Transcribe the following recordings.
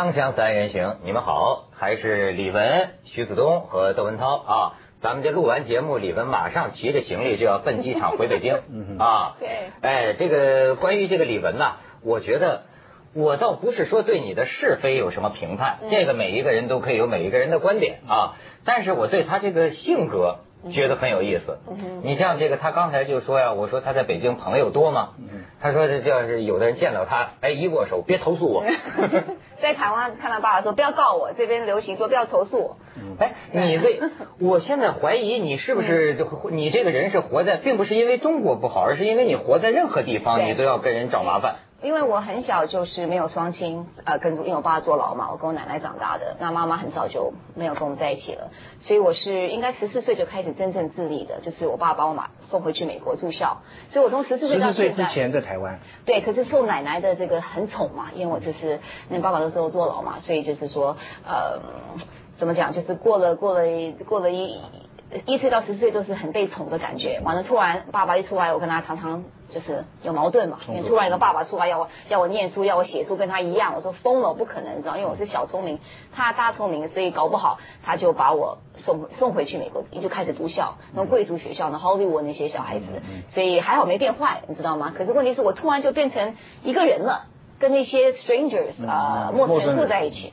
锵锵三人行，你们好，还是李文、徐子东和窦文涛啊。咱们这录完节目，李文马上提着行李就要奔机场回北京 啊。对，哎，这个关于这个李文呐，我觉得我倒不是说对你的是非有什么评判，这个每一个人都可以有每一个人的观点啊。但是我对他这个性格觉得很有意思。你像这个，他刚才就说呀，我说他在北京朋友多吗？他说这要是有的人见到他，哎，一握手，别投诉我。在台湾看到爸爸说不要告我，这边流行说不要投诉我。哎，你这，我现在怀疑你是不是就你这个人是活在，并不是因为中国不好，而是因为你活在任何地方，你都要跟人找麻烦。因为我很小就是没有双亲，呃，跟因为我爸坐牢嘛，我跟我奶奶长大的，那妈妈很早就没有跟我们在一起了，所以我是应该十四岁就开始真正自立的，就是我爸把我妈送回去美国住校，所以我从十四岁到十四岁之前在台湾，对，可是受奶奶的这个很宠嘛，因为我就是那爸爸都候坐牢嘛，所以就是说，呃，怎么讲，就是过了过了过了一一岁到十四岁都是很被宠的感觉，完了突然爸爸一出来，我跟他常常。就是有矛盾嘛，你突然一个爸爸出来要我要我念书要我写书跟他一样，我说疯了，我不可能，知道？因为我是小聪明，他大聪明，所以搞不好他就把我送送回去美国，就开始读校，那种贵族学校，那 Hollywood 那些小孩子，所以还好没变坏，你知道吗？可是问题是我突然就变成一个人了，跟那些 strangers 啊陌生人住在一起，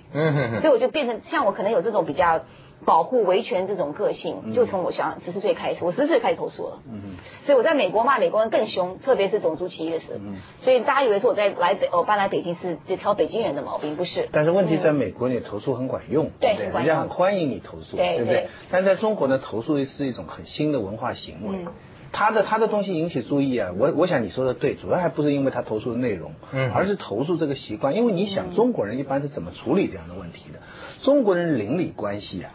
所以我就变成像我可能有这种比较。保护维权这种个性，就从我想十四岁开始，我十四岁开始投诉了。嗯所以我在美国骂美国人更凶，特别是种族歧义的。嗯。所以大家以为是我在来北，我搬来北京是就挑北京人的毛病，不是。但是问题在美国，你投诉很管用，对不对？人家很欢迎你投诉，对不对？但在中国呢，投诉是一种很新的文化行为。嗯。他的他的东西引起注意啊，我我想你说的对，主要还不是因为他投诉的内容，嗯，而是投诉这个习惯。因为你想，中国人一般是怎么处理这样的问题的？中国人邻里关系啊。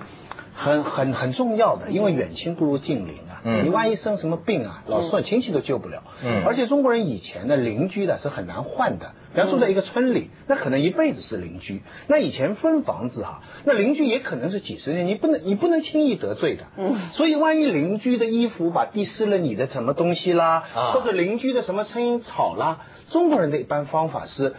很很很重要的，因为远亲不如近邻啊。嗯。你万一生什么病啊，老算亲戚都救不了。嗯。而且中国人以前的邻居的是很难换的，比方住在一个村里，那可能一辈子是邻居。那以前分房子哈，那邻居也可能是几十年，你不能你不能轻易得罪的。嗯。所以万一邻居的衣服把滴湿了你的什么东西啦，或者邻居的什么声音吵啦，中国人的一般方法是。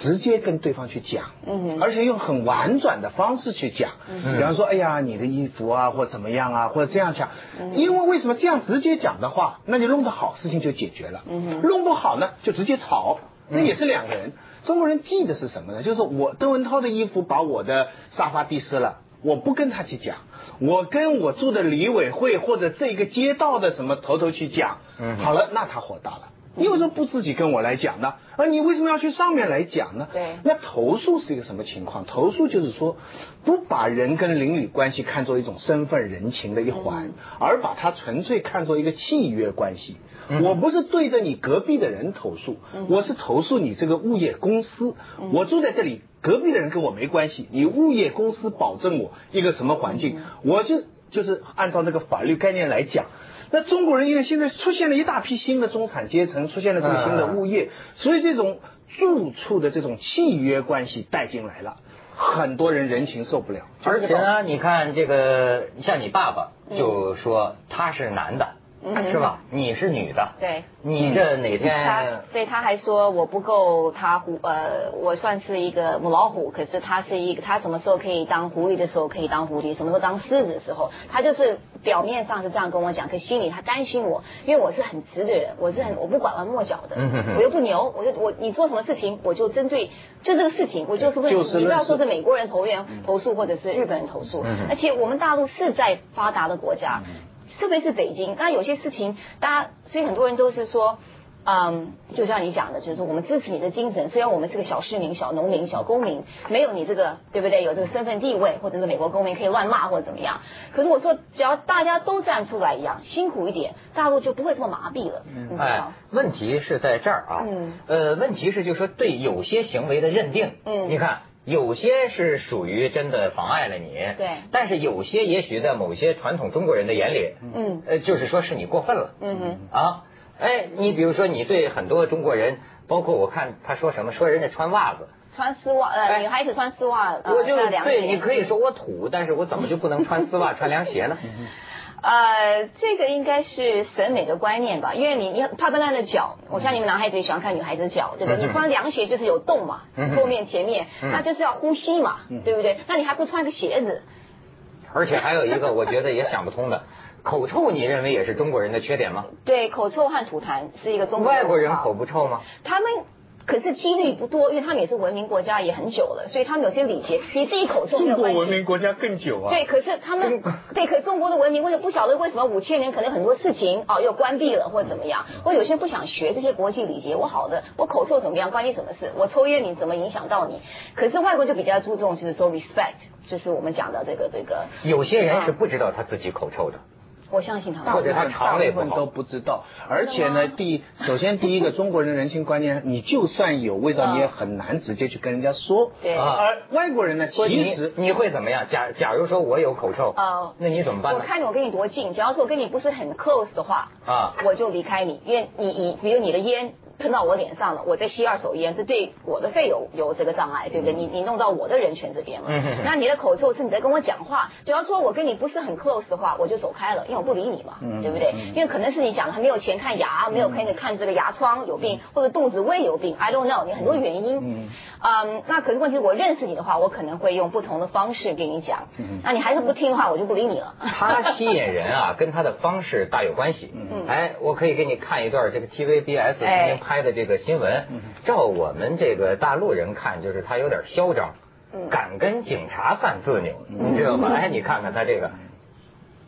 直接跟对方去讲，嗯，而且用很婉转的方式去讲，嗯，比方说，哎呀，你的衣服啊，或怎么样啊，或者这样讲，因为为什么这样直接讲的话，那你弄得好，事情就解决了，嗯，弄不好呢，就直接吵，那也是两个人。中国人记的是什么呢？就是我邓文涛的衣服把我的沙发滴湿了，我不跟他去讲，我跟我住的里委会或者这个街道的什么头头去讲，嗯，好了，那他火大了。你为什么不自己跟我来讲呢？而你为什么要去上面来讲呢？对，那投诉是一个什么情况？投诉就是说，不把人跟邻里关系看作一种身份人情的一环，而把它纯粹看作一个契约关系。我不是对着你隔壁的人投诉，我是投诉你这个物业公司。我住在这里，隔壁的人跟我没关系。你物业公司保证我一个什么环境，我就就是按照那个法律概念来讲。那中国人因为现在出现了一大批新的中产阶层，出现了这个新的物业，所以这种住处的这种契约关系带进来了，很多人人情受不了。而且呢，你看这个，像你爸爸就说他是男的。是吧？你是女的，对，你这哪天？所以他还说我不够他狐，呃，我算是一个母老虎，可是他是一个，他什么时候可以当狐狸的时候可以当狐狸，什么时候当狮子的时候，他就是表面上是这样跟我讲，可心里他担心我，因为我是很直的人，我是很我不拐弯抹角的，我又不牛，我就我你做什么事情我就针对就这个事情，我就是问你不要说是美国人投诉投诉或者是日本人投诉，而且我们大陆是在发达的国家。特别是北京，那有些事情，大家所以很多人都是说，嗯，就像你讲的，就是说我们支持你的精神。虽然我们是个小市民、小农民、小公民，没有你这个，对不对？有这个身份地位，或者是美国公民可以乱骂或者怎么样。可是我说，只要大家都站出来一样，辛苦一点，大陆就不会这么麻痹了。哎，问题是在这儿啊。嗯。呃，问题是就是说对有些行为的认定。嗯。你看。有些是属于真的妨碍了你，对，但是有些也许在某些传统中国人的眼里，嗯，呃，就是说是你过分了，嗯嗯，啊，哎，你比如说你对很多中国人，包括我看他说什么，说人家穿袜子，穿丝袜，呃，女孩子穿丝袜，我就对你可以说我土，但是我怎么就不能穿丝袜 穿凉鞋呢？呃，这个应该是审美的观念吧，因为你你帕布兰的脚，我像你们男孩子也喜欢看女孩子脚，对不对？你穿凉鞋就是有洞嘛，后面前面，那就是要呼吸嘛，对不对？那你还不穿个鞋子？而且还有一个，我觉得也想不通的，口臭，你认为也是中国人的缺点吗？对，口臭和吐痰是一个中国。外国人口不臭吗？他们。可是几率不多，因为他们也是文明国家，也很久了，所以他们有些礼节。你自己口臭没有关系。中国文明国家更久啊。对，可是他们对，可中国的文明，我也不晓得为什么五千年可能很多事情哦又关闭了或者怎么样。我有些不想学这些国际礼节，我好的，我口臭怎么样，关你什么事？我抽烟你怎么影响到你？可是外国就比较注重，就是说 respect，就是我们讲的这个这个。有些人是不知道他自己口臭的。我相信他，或者他肠胃部分都不知道。而且呢，第首先第一个中国人的人情观念，你就算有味道，你也很难直接去跟人家说。对。而外国人呢，其实你会怎么样？假假如说我有口臭，啊，那你怎么办呢？我看着我跟你多近，假如说我跟你不是很 close 的话，啊，我就离开你，因为你你比如你的烟。喷到我脸上了，我在吸二手烟，是对我的肺有有这个障碍，对不对？你你弄到我的人权这边了。那你的口臭是你在跟我讲话，只要说我跟你不是很 close 的话，我就走开了，因为我不理你嘛，对不对？因为可能是你讲的还没有钱看牙，没有可以看这个牙疮有病，或者肚子胃有病，I don't know，你很多原因。嗯，那可是问题，我认识你的话，我可能会用不同的方式跟你讲。那你还是不听的话，我就不理你了。他吸引人啊，跟他的方式大有关系。嗯哎，我可以给你看一段这个 TVBS 曾经拍的这个新闻。照我们这个大陆人看，就是他有点嚣张，敢跟警察犯自扭，你知道吗？哎，你看看他这个。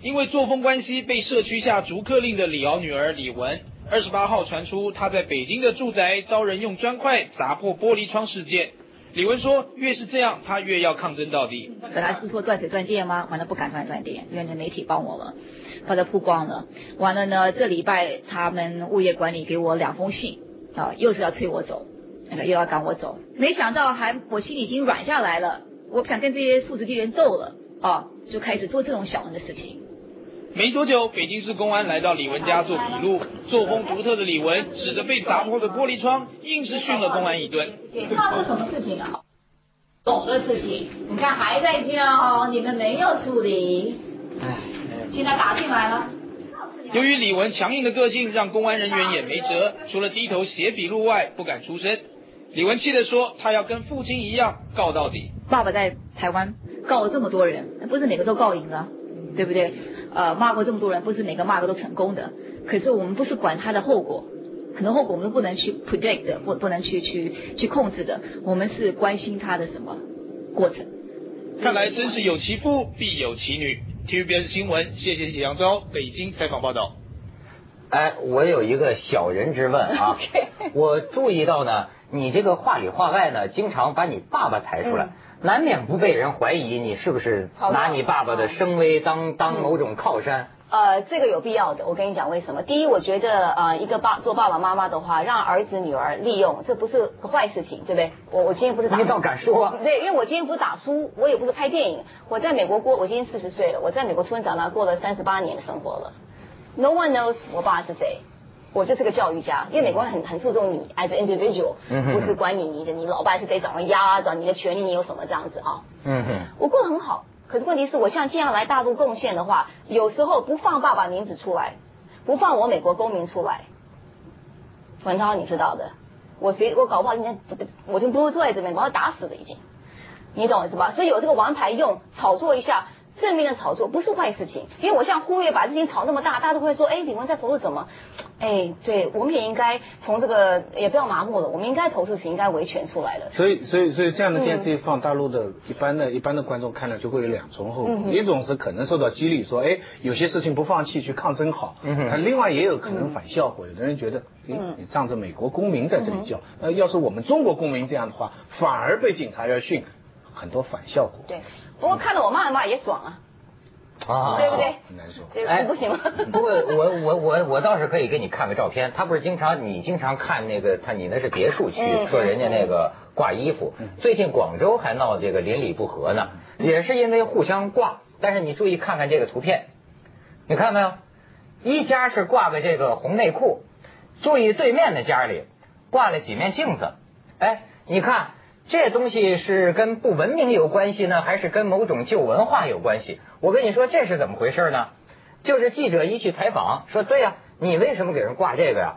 因为作风关系被社区下逐客令的李敖女儿李文。二十八号传出她在北京的住宅遭人用砖块砸破玻璃窗事件，李文说越是这样，他越要抗争到底。本来是说断水断电吗？完了不敢断断电，因为那媒体帮我了，把它曝光了。完了呢，这礼拜他们物业管理给我两封信啊，又是要催我走，那个又要赶我走。没想到还我心里已经软下来了，我不想跟这些素质低人斗了啊，就开始做这种小人的事情。没多久，北京市公安来到李文家做笔录。作风独特的李文指着被砸破的玻璃窗，硬是训了公安一顿。发生什么事情啊？懂的事情，你看还在叫，你们没有处理。哎，现在打进来了。由于李文强硬的个性，让公安人员也没辙，除了低头写笔录外，不敢出声。李文气的说：“他要跟父亲一样告到底。”爸爸在台湾告了这么多人，不是每个都告赢了，对不对？呃，骂过这么多人，不是每个骂的都成功的。可是我们不是管他的后果，很多后果我们不能去 predict 的，不不能去去去控制的。我们是关心他的什么过程？看来真是有其父必有其女。TVBS 新闻，谢谢谢扬州北京采访报道。哎，我有一个小人之问啊，我注意到呢，你这个话里话外呢，经常把你爸爸抬出来。难免不被人怀疑，你是不是拿你爸爸的声威当当某种靠山？呃，这个有必要的。我跟你讲为什么？第一，我觉得呃，一个爸做爸爸妈妈的话，让儿子女儿利用，这不是个坏事情，对不对？我我今天不是打，你倒敢说？对，因为我今天不是打书，我也不是拍电影，我在美国过，我今年四十岁了，我在美国出生长大，过了三十八年的生活了。No one knows 我爸是谁。我就是个教育家，因为美国人很很注重你 as individual，不是管你你的你老爸是谁掌握压着你的权利你有什么这样子啊。嗯哼，我过得很好，可是问题是我像这样来大陆贡献的话，有时候不放爸爸名字出来，不放我美国公民出来，文涛你知道的，我谁我搞不好今天我就不会坐在这边，我要打死了已经，你懂是吧？所以有这个王牌用炒作一下。正面的炒作不是坏事情，因为我像忽略把事情炒那么大，大家都会说，哎，李文在投诉什么？哎，对，我们也应该从这个也不要麻木了，我们应该投诉是应该维权出来的。所以，所以，所以这样的电视剧放大陆的一般的一般的观众看了就会有两重后果，一种是可能受到激励，说，哎，有些事情不放弃去抗争好，嗯另外也有可能反效果，有的人觉得，哎，你仗着美国公民在这里叫，那要是我们中国公民这样的话，反而被警察要训，很多反效果。对。不过看到我骂骂也爽啊，啊，对不对？很难受。哎，不行吗？不过我我我我倒是可以给你看个照片。他不是经常你经常看那个他你那是别墅区，说人家那个挂衣服。最近广州还闹这个邻里不和呢，也是因为互相挂。但是你注意看看这个图片，你看没有？一家是挂个这个红内裤，注意对面的家里挂了几面镜子。哎，你看。这东西是跟不文明有关系呢，还是跟某种旧文化有关系？我跟你说，这是怎么回事呢？就是记者一去采访，说对呀，你为什么给人挂这个呀？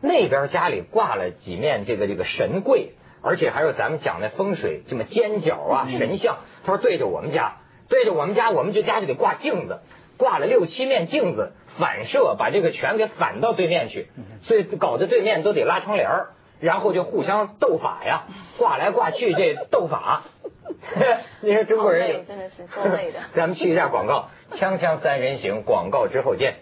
那边家里挂了几面这个这个神柜，而且还有咱们讲的风水什么尖角啊神像。他说对着我们家，对着我们家，我们这家就得挂镜子，挂了六七面镜子，反射把这个全给反到对面去，所以搞得对面都得拉窗帘儿。然后就互相斗法呀，挂来挂去这斗法。你说中国人真的是够累的。咱们去一下广告，锵锵三人行，广告之后见。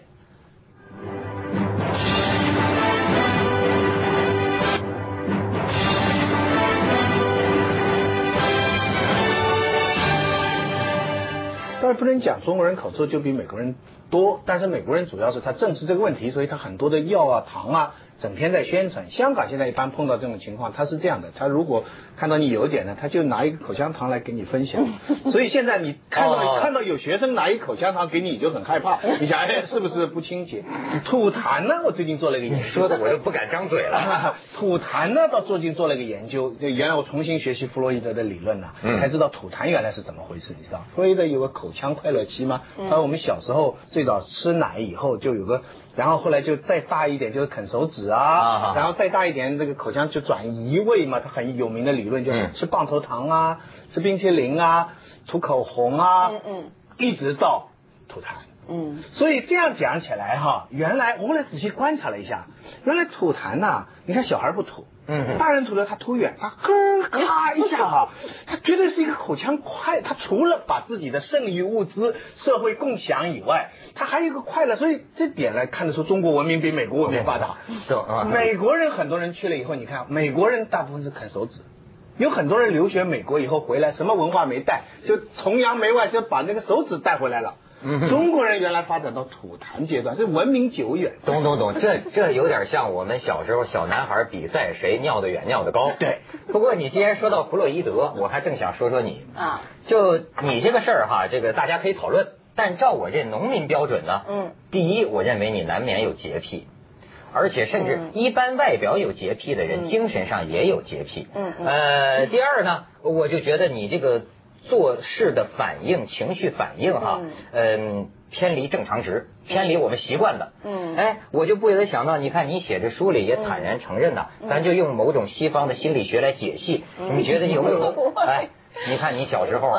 当然不能讲中国人口臭就比美国人多，但是美国人主要是他正视这个问题，所以他很多的药啊、糖啊。整天在宣传，香港现在一般碰到这种情况，他是这样的，他如果看到你有点呢，他就拿一个口香糖来给你分享。所以现在你看到看到有学生拿一口香糖给你，你就很害怕，你想哎是不是不清洁？吐痰呢？我最近做了一个研究，说的我就不敢张嘴了。吐痰呢，到最近做了一个研究，就原来我重新学习弗洛伊德的理论呢，才知道吐痰原来是怎么回事，你知道？弗洛伊德有个口腔快乐期吗？他说我们小时候最早吃奶以后就有个。然后后来就再大一点，就是啃手指啊，然后再大一点，这个口腔就转移位嘛。它很有名的理论就是吃棒头糖啊，吃冰淇淋啊，涂口红啊，嗯嗯，一直到吐痰。嗯，所以这样讲起来哈，原来我们来仔细观察了一下，原来吐痰呐，你看小孩不吐。嗯，大人吐的他吐远，他咯咔一下哈，他绝对是一个口腔快，他除了把自己的剩余物资社会共享以外，他还有一个快乐，所以这点来看得出中国文明比美国文明发达。是啊，美国人很多人去了以后，你看美国人大部分是啃手指，有很多人留学美国以后回来，什么文化没带，就崇洋媚外，就把那个手指带回来了。中国人原来发展到吐痰阶段，这文明久远。懂懂懂，这这有点像我们小时候小男孩比赛谁尿得远尿得高。对。不过你既然说到弗洛伊德，我还正想说说你啊，就你这个事儿哈，这个大家可以讨论。但照我这农民标准呢，嗯，第一，我认为你难免有洁癖，而且甚至一般外表有洁癖的人，精神上也有洁癖。嗯嗯。呃，第二呢，我就觉得你这个。做事的反应、情绪反应，哈，嗯，偏离正常值，偏离我们习惯的，嗯，哎，我就不由得想到，你看你写这书里也坦然承认呐，咱就用某种西方的心理学来解析，你觉得有没有？哎，你看你小时候，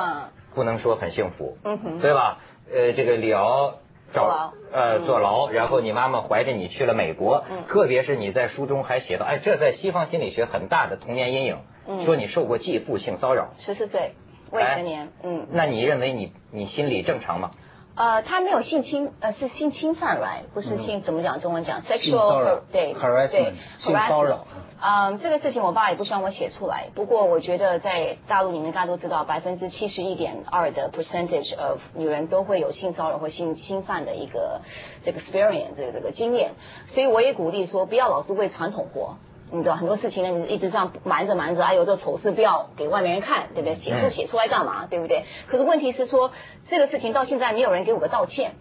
不能说很幸福，对吧？呃，这个李敖找呃坐牢，然后你妈妈怀着你去了美国，特别是你在书中还写到，哎，这在西方心理学很大的童年阴影，嗯。说你受过继父性骚扰，十四岁。未成年，嗯，那你认为你你心理正常吗？呃，他没有性侵，呃，是性侵犯来，不是性怎么讲？中文讲 sexual，对对，性骚扰。嗯，这个事情我爸也不希望我写出来。不过我觉得在大陆里面，大家都知道，百分之七十一点二的 percentage of 女人都会有性骚扰或性侵犯的一个这个 experience 这个这个经验。所以我也鼓励说，不要老是为传统活。你知道很多事情呢，你一直这样瞒着瞒着，哎呦，这丑事不要给外面人看，对不对？写书写出来干嘛，对不对？可是问题是说，这个事情到现在没有人给我个道歉，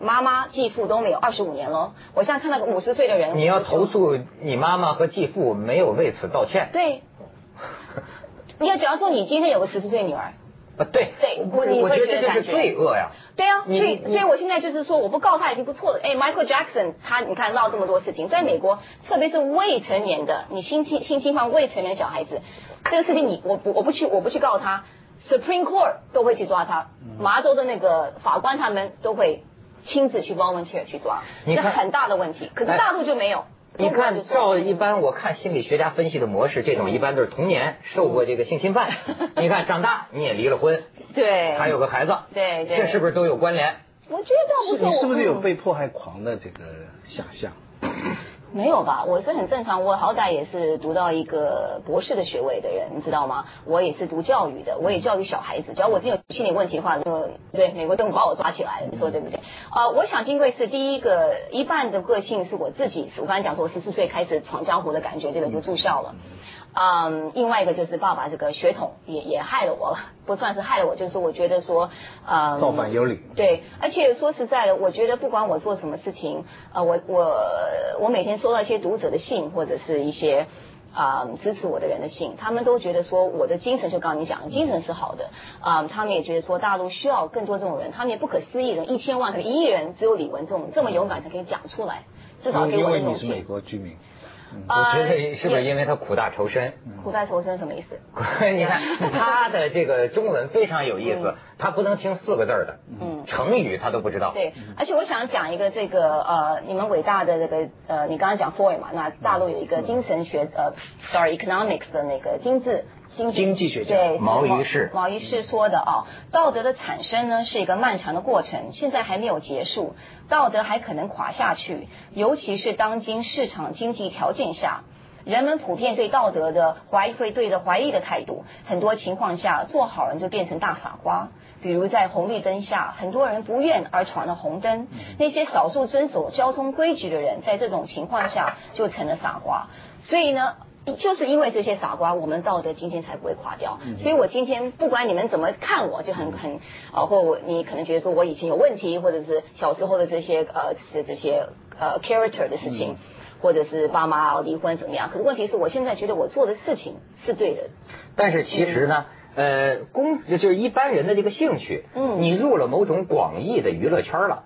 妈妈、继父都没有，二十五年了。我现在看到个五十岁的人，你要投诉你妈妈和继父没有为此道歉？对，你要假如说你今天有个十四岁女儿。啊，对，对，我我觉得这是罪恶呀。对啊，所以所以我现在就是说，我不告他已经不错了。哎，Michael Jackson，他你看闹这么多事情，在美国，特别是未成年的，你性侵性侵犯未成年小孩子，这个事情你我不我不去我不去告他，Supreme Court 都会去抓他，麻州的那个法官他们都会亲自去 volunteer 去抓，这很大的问题。可是大陆就没有。你看，照一般我看心理学家分析的模式，这种一般都是童年受过这个性侵犯，你看长大你也离了婚，对，还有个孩子，对对，这是不是都有关联？我觉得不是，你是不是有被迫害狂的这个想象？没有吧，我是很正常，我好歹也是读到一个博士的学位的人，你知道吗？我也是读教育的，我也教育小孩子。只要我真有心理问题的话，就对美国政府把我抓起来，你说对不对？呃，我想金贵是第一个，一半的个性是我自己，我刚才讲说我十四岁开始闯江湖的感觉，这个就住校了。嗯，另外一个就是爸爸这个血统也也害了我了，不算是害了我，就是我觉得说，呃，造反有理。对，而且说实在的，我觉得不管我做什么事情，呃，我我我每天收到一些读者的信或者是一些。啊支持我的人的信，他们都觉得说我的精神就刚刚你讲，精神是好的啊，他们也觉得说大陆需要更多这种人，他们也不可思议的一千万可能一亿人只有李文这种这么勇敢才可以讲出来，至少给我因为你是美国居民。我觉得是不是因为他苦大仇深？苦大仇深什么意思？你看 他的这个中文非常有意思，他不能听四个字的，嗯，成语他都不知道。对，而且我想讲一个这个呃，你们伟大的这个呃，你刚刚讲 Foy 嘛，那大陆有一个精神学呃，sorry economics 的那个精致。经济学家毛于是，毛于轼说的啊，道德的产生呢是一个漫长的过程，现在还没有结束，道德还可能垮下去，尤其是当今市场经济条件下，人们普遍对道德的怀会对着怀疑的态度，很多情况下做好人就变成大傻瓜，比如在红绿灯下，很多人不愿而闯了红灯，那些少数遵守交通规矩的人，在这种情况下就成了傻瓜，所以呢。就是因为这些傻瓜，我们道德今天才不会垮掉。所以我今天不管你们怎么看我，就很很啊，或我你可能觉得说我以前有问题，或者是小时候的这些呃这这些呃 character 的事情，或者是爸妈离婚怎么样？可是问题是我现在觉得我做的事情是对的。但是其实呢，呃，公就是一般人的这个兴趣，嗯，你入了某种广义的娱乐圈了。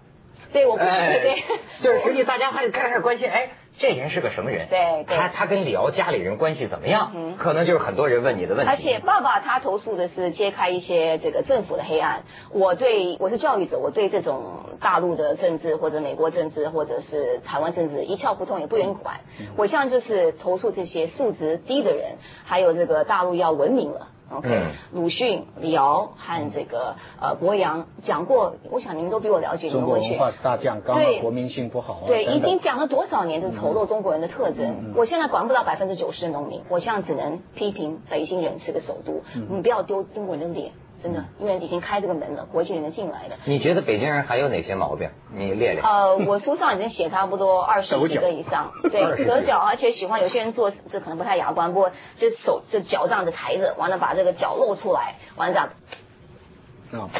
对，我不对对，就是实际大家还是开始关心，哎。这人是个什么人？对，他他跟李敖家里人关系怎么样？嗯，可能就是很多人问你的问题。而且爸爸他投诉的是揭开一些这个政府的黑暗。我对我是教育者，我对这种大陆的政治或者美国政治或者是台湾政治一窍不通，也不愿意管。我现在就是投诉这些素质低的人，还有这个大陆要文明了。OK，鲁迅、李敖和这个呃博洋讲过，我想你们都比我了解。中国文化是大将，刚刚国民性不好。对，已经讲了多少年，的丑陋中国人的特征。我现在管不到百分之九十的农民，我现在只能批评北京人是个首都，你不要丢中国人的脸。真的，因为已经开这个门了，国际人进来的。你觉得北京人还有哪些毛病？你列列。呃，我书上已经写差不多二十几个以上。对，折脚，而且喜欢有些人做，这可能不太雅观，不过就手就脚这样子抬着，完了把这个脚露出来，完了这样。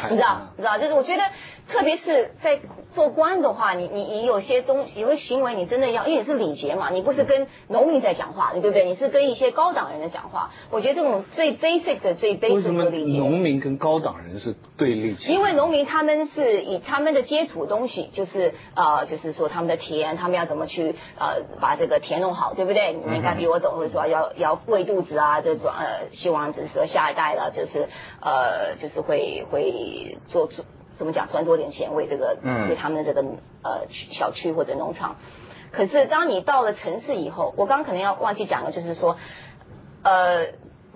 你知道，你知道，就是我觉得。特别是在做官的话，你你你有些东西，有些行为，你真的要，因为你是礼节嘛，你不是跟农民在讲话，对不对？你是跟一些高档人在讲话。我觉得这种最 basic 的、最 basic 的礼节。农民跟高档人是对立？因为农民他们是以他们的接触东西，就是呃，就是说他们的田，他们要怎么去呃把这个田弄好，对不对？你应该比我懂，或者说要要喂肚子啊，这种呃，希望就是说下一代了，就是呃，就是会会做出。怎么讲赚多点钱为这个，为他们的这个呃小区或者农场。可是当你到了城市以后，我刚刚可能要忘记讲了，就是说，呃，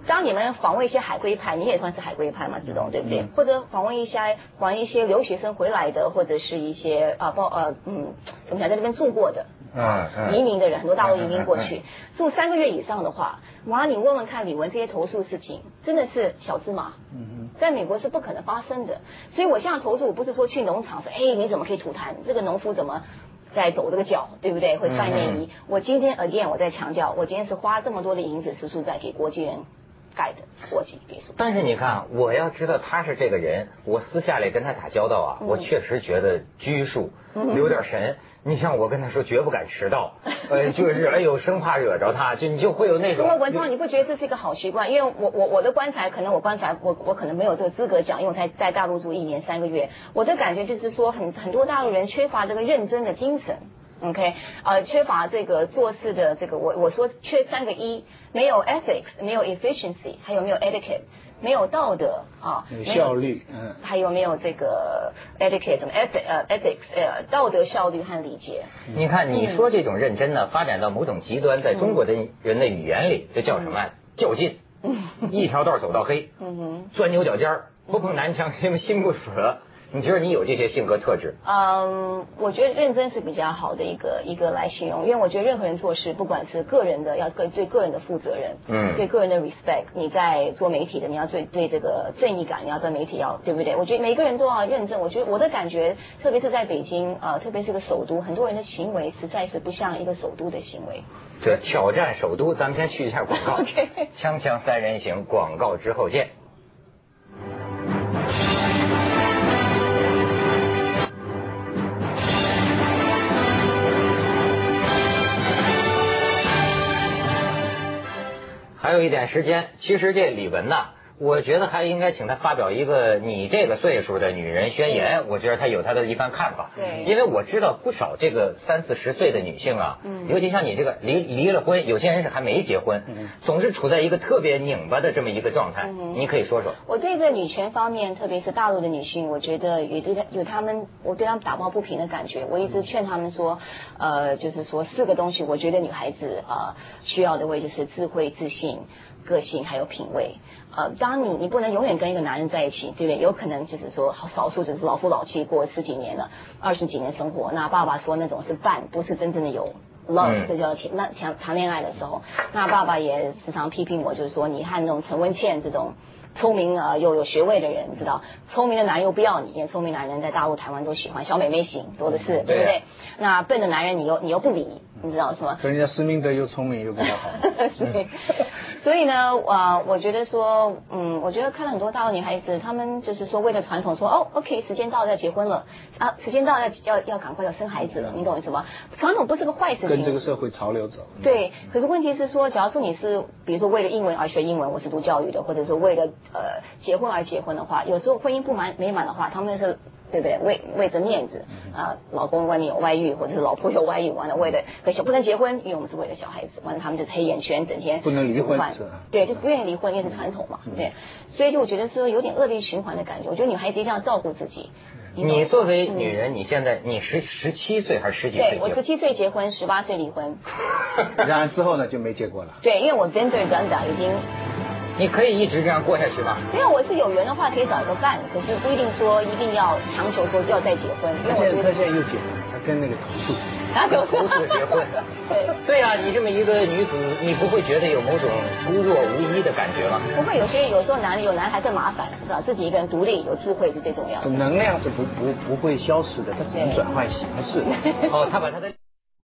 当你们访问一些海归派，你也算是海归派嘛，子东对不对？或者访问一些访问一些留学生回来的，或者是一些啊包呃嗯怎么讲在这边住过的啊移民的人，很多大陆移民过去住三个月以上的话。哇，你问问看，李文这些投诉事情真的是小芝麻，嗯在美国是不可能发生的。所以我现在投诉，我不是说去农场说，哎，你怎么可以吐痰？这个农夫怎么在抖这个脚，对不对？会犯内衣。我今天 again 我在强调，我今天是花这么多的银子是出在给国际人盖的国际别墅。但是你看，我要知道他是这个人，我私下里跟他打交道啊，我确实觉得拘束，有点神。你像我跟他说绝不敢迟到，呃，就是哎呦生怕惹着他，就你就会有那种。文涛，你不觉得这是一个好习惯？因为我我我的观察，可能我观察我我可能没有这个资格讲，因为我才在大陆住一年三个月，我的感觉就是说，很很多大陆人缺乏这个认真的精神，OK，呃，缺乏这个做事的这个，我我说缺三个一，没有 ethics，没有 efficiency，还有没有 etiquette。没有道德啊，效率，嗯，还有没有这个 etiquette 什么 ethic 呃 ethics 呃道德效率和礼节？你看你说这种认真呢，发展到某种极端，在中国的人的语言里，这叫什么？较劲，一条道走到黑，钻牛角尖儿，不碰南墙心心不死。你觉得你有这些性格特质？嗯，我觉得认真是比较好的一个一个来形容，因为我觉得任何人做事，不管是个人的，要对对个人的负责任，嗯，对个人的 respect。你在做媒体的，你要对对这个正义感，你要做媒体要对不对？我觉得每个人都要认真。我觉得我的感觉，特别是在北京啊，特别是个首都，很多人的行为实在是不像一个首都的行为。这挑战首都，咱们先去一下广告。OK 锵锵三人行，广告之后见。还有一点时间，其实这李文呐。我觉得还应该请他发表一个你这个岁数的女人宣言。我觉得他有他的一番看法。对，因为我知道不少这个三四十岁的女性啊，嗯，尤其像你这个离离了婚，有些人是还没结婚，嗯总是处在一个特别拧巴的这么一个状态。你可以说说。我对这女权方面，特别是大陆的女性，我觉得也对有他们，我对他们打抱不平的感觉。我一直劝他们说，呃，就是说四个东西，我觉得女孩子啊需要的，位就是智慧、自信。个性还有品味，呃，当你你不能永远跟一个男人在一起，对不对？有可能就是说，少数就是老夫老妻过十几年了，二十几年生活。那爸爸说那种是伴，不是真正的有 love，这叫谈谈谈恋爱的时候。那爸爸也时常批评我，就是说你和那种陈文茜这种聪明啊又有学位的人，知道聪明的男人又不要你，聪明男人在大陆台湾都喜欢小美眉型多的是，对不对？那笨的男人你又你又不理，你知道是吗？人家施明德又聪明又比较好。所以呢，呃，我觉得说，嗯，我觉得看了很多大陆女孩子，她们就是说为了传统，说哦，OK，时间到了要结婚了，啊，时间到了要要要赶快要生孩子了，你懂我意思吗？传统不是个坏事情，跟这个社会潮流走。对，可是问题是说，假如说你是，比如说为了英文而学英文，我是读教育的，或者说为了呃结婚而结婚的话，有时候婚姻不满美满的话，他们是。对不对？为为着面子啊，老公外面有外遇，或者是老婆有外遇，完了为了可小不能结婚，因为我们是为了小孩子，完了他们就是黑眼圈，整天不能离婚，对，就不愿意离婚，因为是传统嘛，对，所以就我觉得说有点恶性循环的感觉。我觉得女孩子一定要照顾自己。你作为女人，你现在你十十七岁还是十几岁？对我十七岁结婚，十八岁离婚。然后之后呢就没结过了。对，因为我真对讲讲已经。你可以一直这样过下去吗？因为我是有缘的话，可以找一个伴，可是不一定说一定要强求说要再结婚。他现在他现在又结婚，他跟那个投诉，哪投诉结婚？对对啊，你这么一个女子，你不会觉得有某种孤弱无依的感觉吗？不会，有些有时候男有男孩更麻烦，是吧？自己一个人独立有智慧是最重要的。能量是不不不会消失的，它只能转换形式。哦，他把他的。